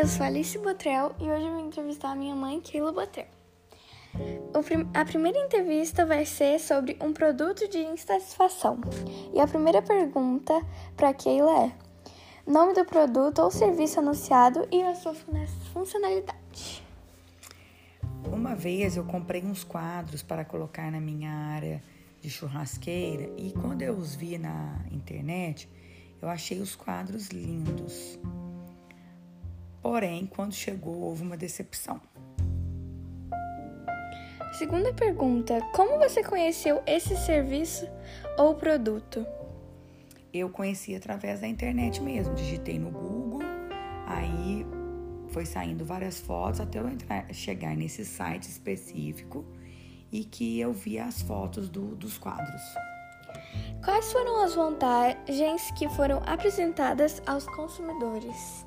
eu sou Alice Botrel e hoje eu vou entrevistar a minha mãe, Keila Botrel. Prim a primeira entrevista vai ser sobre um produto de insatisfação. E a primeira pergunta para Keila é: nome do produto ou serviço anunciado e a sua funcionalidade. Uma vez eu comprei uns quadros para colocar na minha área de churrasqueira e quando eu os vi na internet, eu achei os quadros lindos. Porém, quando chegou, houve uma decepção. Segunda pergunta: Como você conheceu esse serviço ou produto? Eu conheci através da internet mesmo. Digitei no Google, aí foi saindo várias fotos até eu entrar, chegar nesse site específico e que eu vi as fotos do, dos quadros. Quais foram as vantagens que foram apresentadas aos consumidores?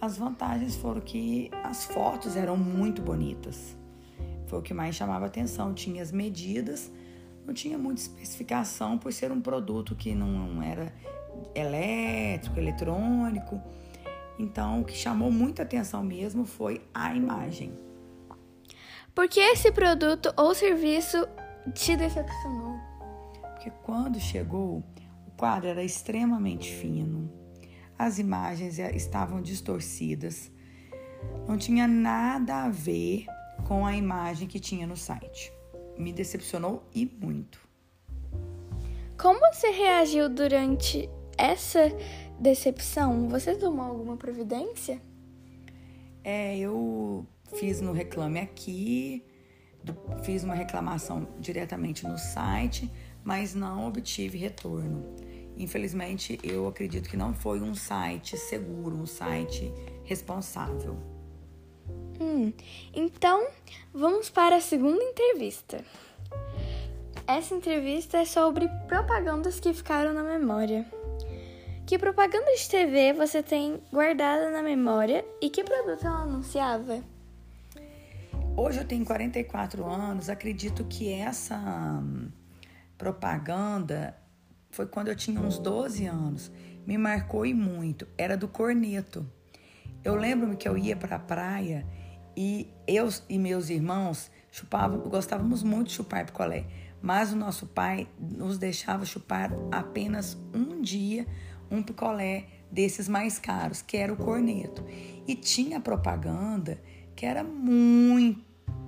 As vantagens foram que as fotos eram muito bonitas. Foi o que mais chamava atenção. Tinha as medidas, não tinha muita especificação por ser um produto que não era elétrico, eletrônico. Então, o que chamou muita atenção mesmo foi a imagem. Por que esse produto ou serviço te decepcionou? Porque quando chegou, o quadro era extremamente fino, as imagens estavam distorcidas, não tinha nada a ver com a imagem que tinha no site. Me decepcionou e muito. Como você reagiu durante essa decepção? Você tomou alguma providência? É, eu fiz no Reclame Aqui, fiz uma reclamação diretamente no site, mas não obtive retorno. Infelizmente, eu acredito que não foi um site seguro, um site responsável. Hum, então, vamos para a segunda entrevista. Essa entrevista é sobre propagandas que ficaram na memória. Que propaganda de TV você tem guardada na memória e que produto ela anunciava? Hoje eu tenho 44 anos, acredito que essa hum, propaganda foi quando eu tinha uns 12 anos. Me marcou e muito. Era do corneto. Eu lembro-me que eu ia para a praia e eu e meus irmãos chupavam, gostávamos muito de chupar picolé, mas o nosso pai nos deixava chupar apenas um dia um picolé desses mais caros, que era o corneto. E tinha propaganda que era muito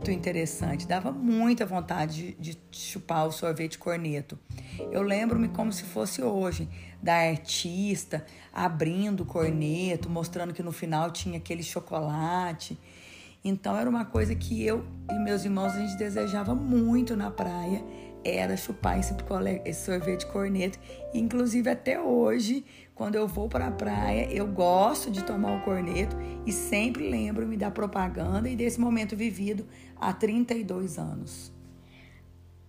interessante, dava muita vontade de, de chupar o sorvete corneto. Eu lembro-me como se fosse hoje, da artista abrindo o corneto, mostrando que no final tinha aquele chocolate. Então era uma coisa que eu e meus irmãos a gente desejava muito na praia, era chupar esse picolé, esse sorvete corneto. Inclusive até hoje, quando eu vou para a praia, eu gosto de tomar o corneto e sempre lembro-me da propaganda e desse momento vivido há 32 anos.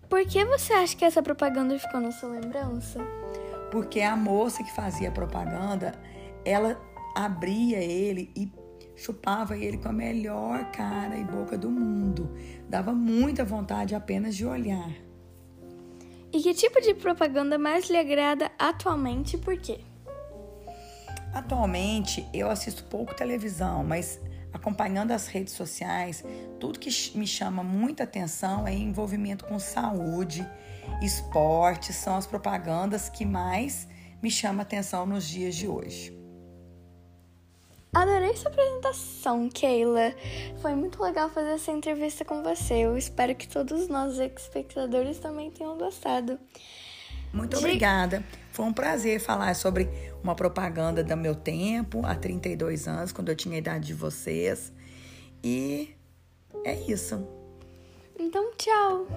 Por que você acha que essa propaganda ficou na sua lembrança? Porque a moça que fazia a propaganda, ela abria ele e chupava ele com a melhor cara e boca do mundo. Dava muita vontade apenas de olhar. E que tipo de propaganda mais lhe agrada atualmente e por quê? Atualmente eu assisto pouco televisão, mas acompanhando as redes sociais, tudo que me chama muita atenção é envolvimento com saúde, esporte, são as propagandas que mais me chamam atenção nos dias de hoje. Adorei sua apresentação, Keila. Foi muito legal fazer essa entrevista com você. Eu espero que todos nós, espectadores, também tenham gostado. Muito de... obrigada. Foi um prazer falar sobre uma propaganda do meu tempo, há 32 anos, quando eu tinha a idade de vocês. E é isso. Então, tchau.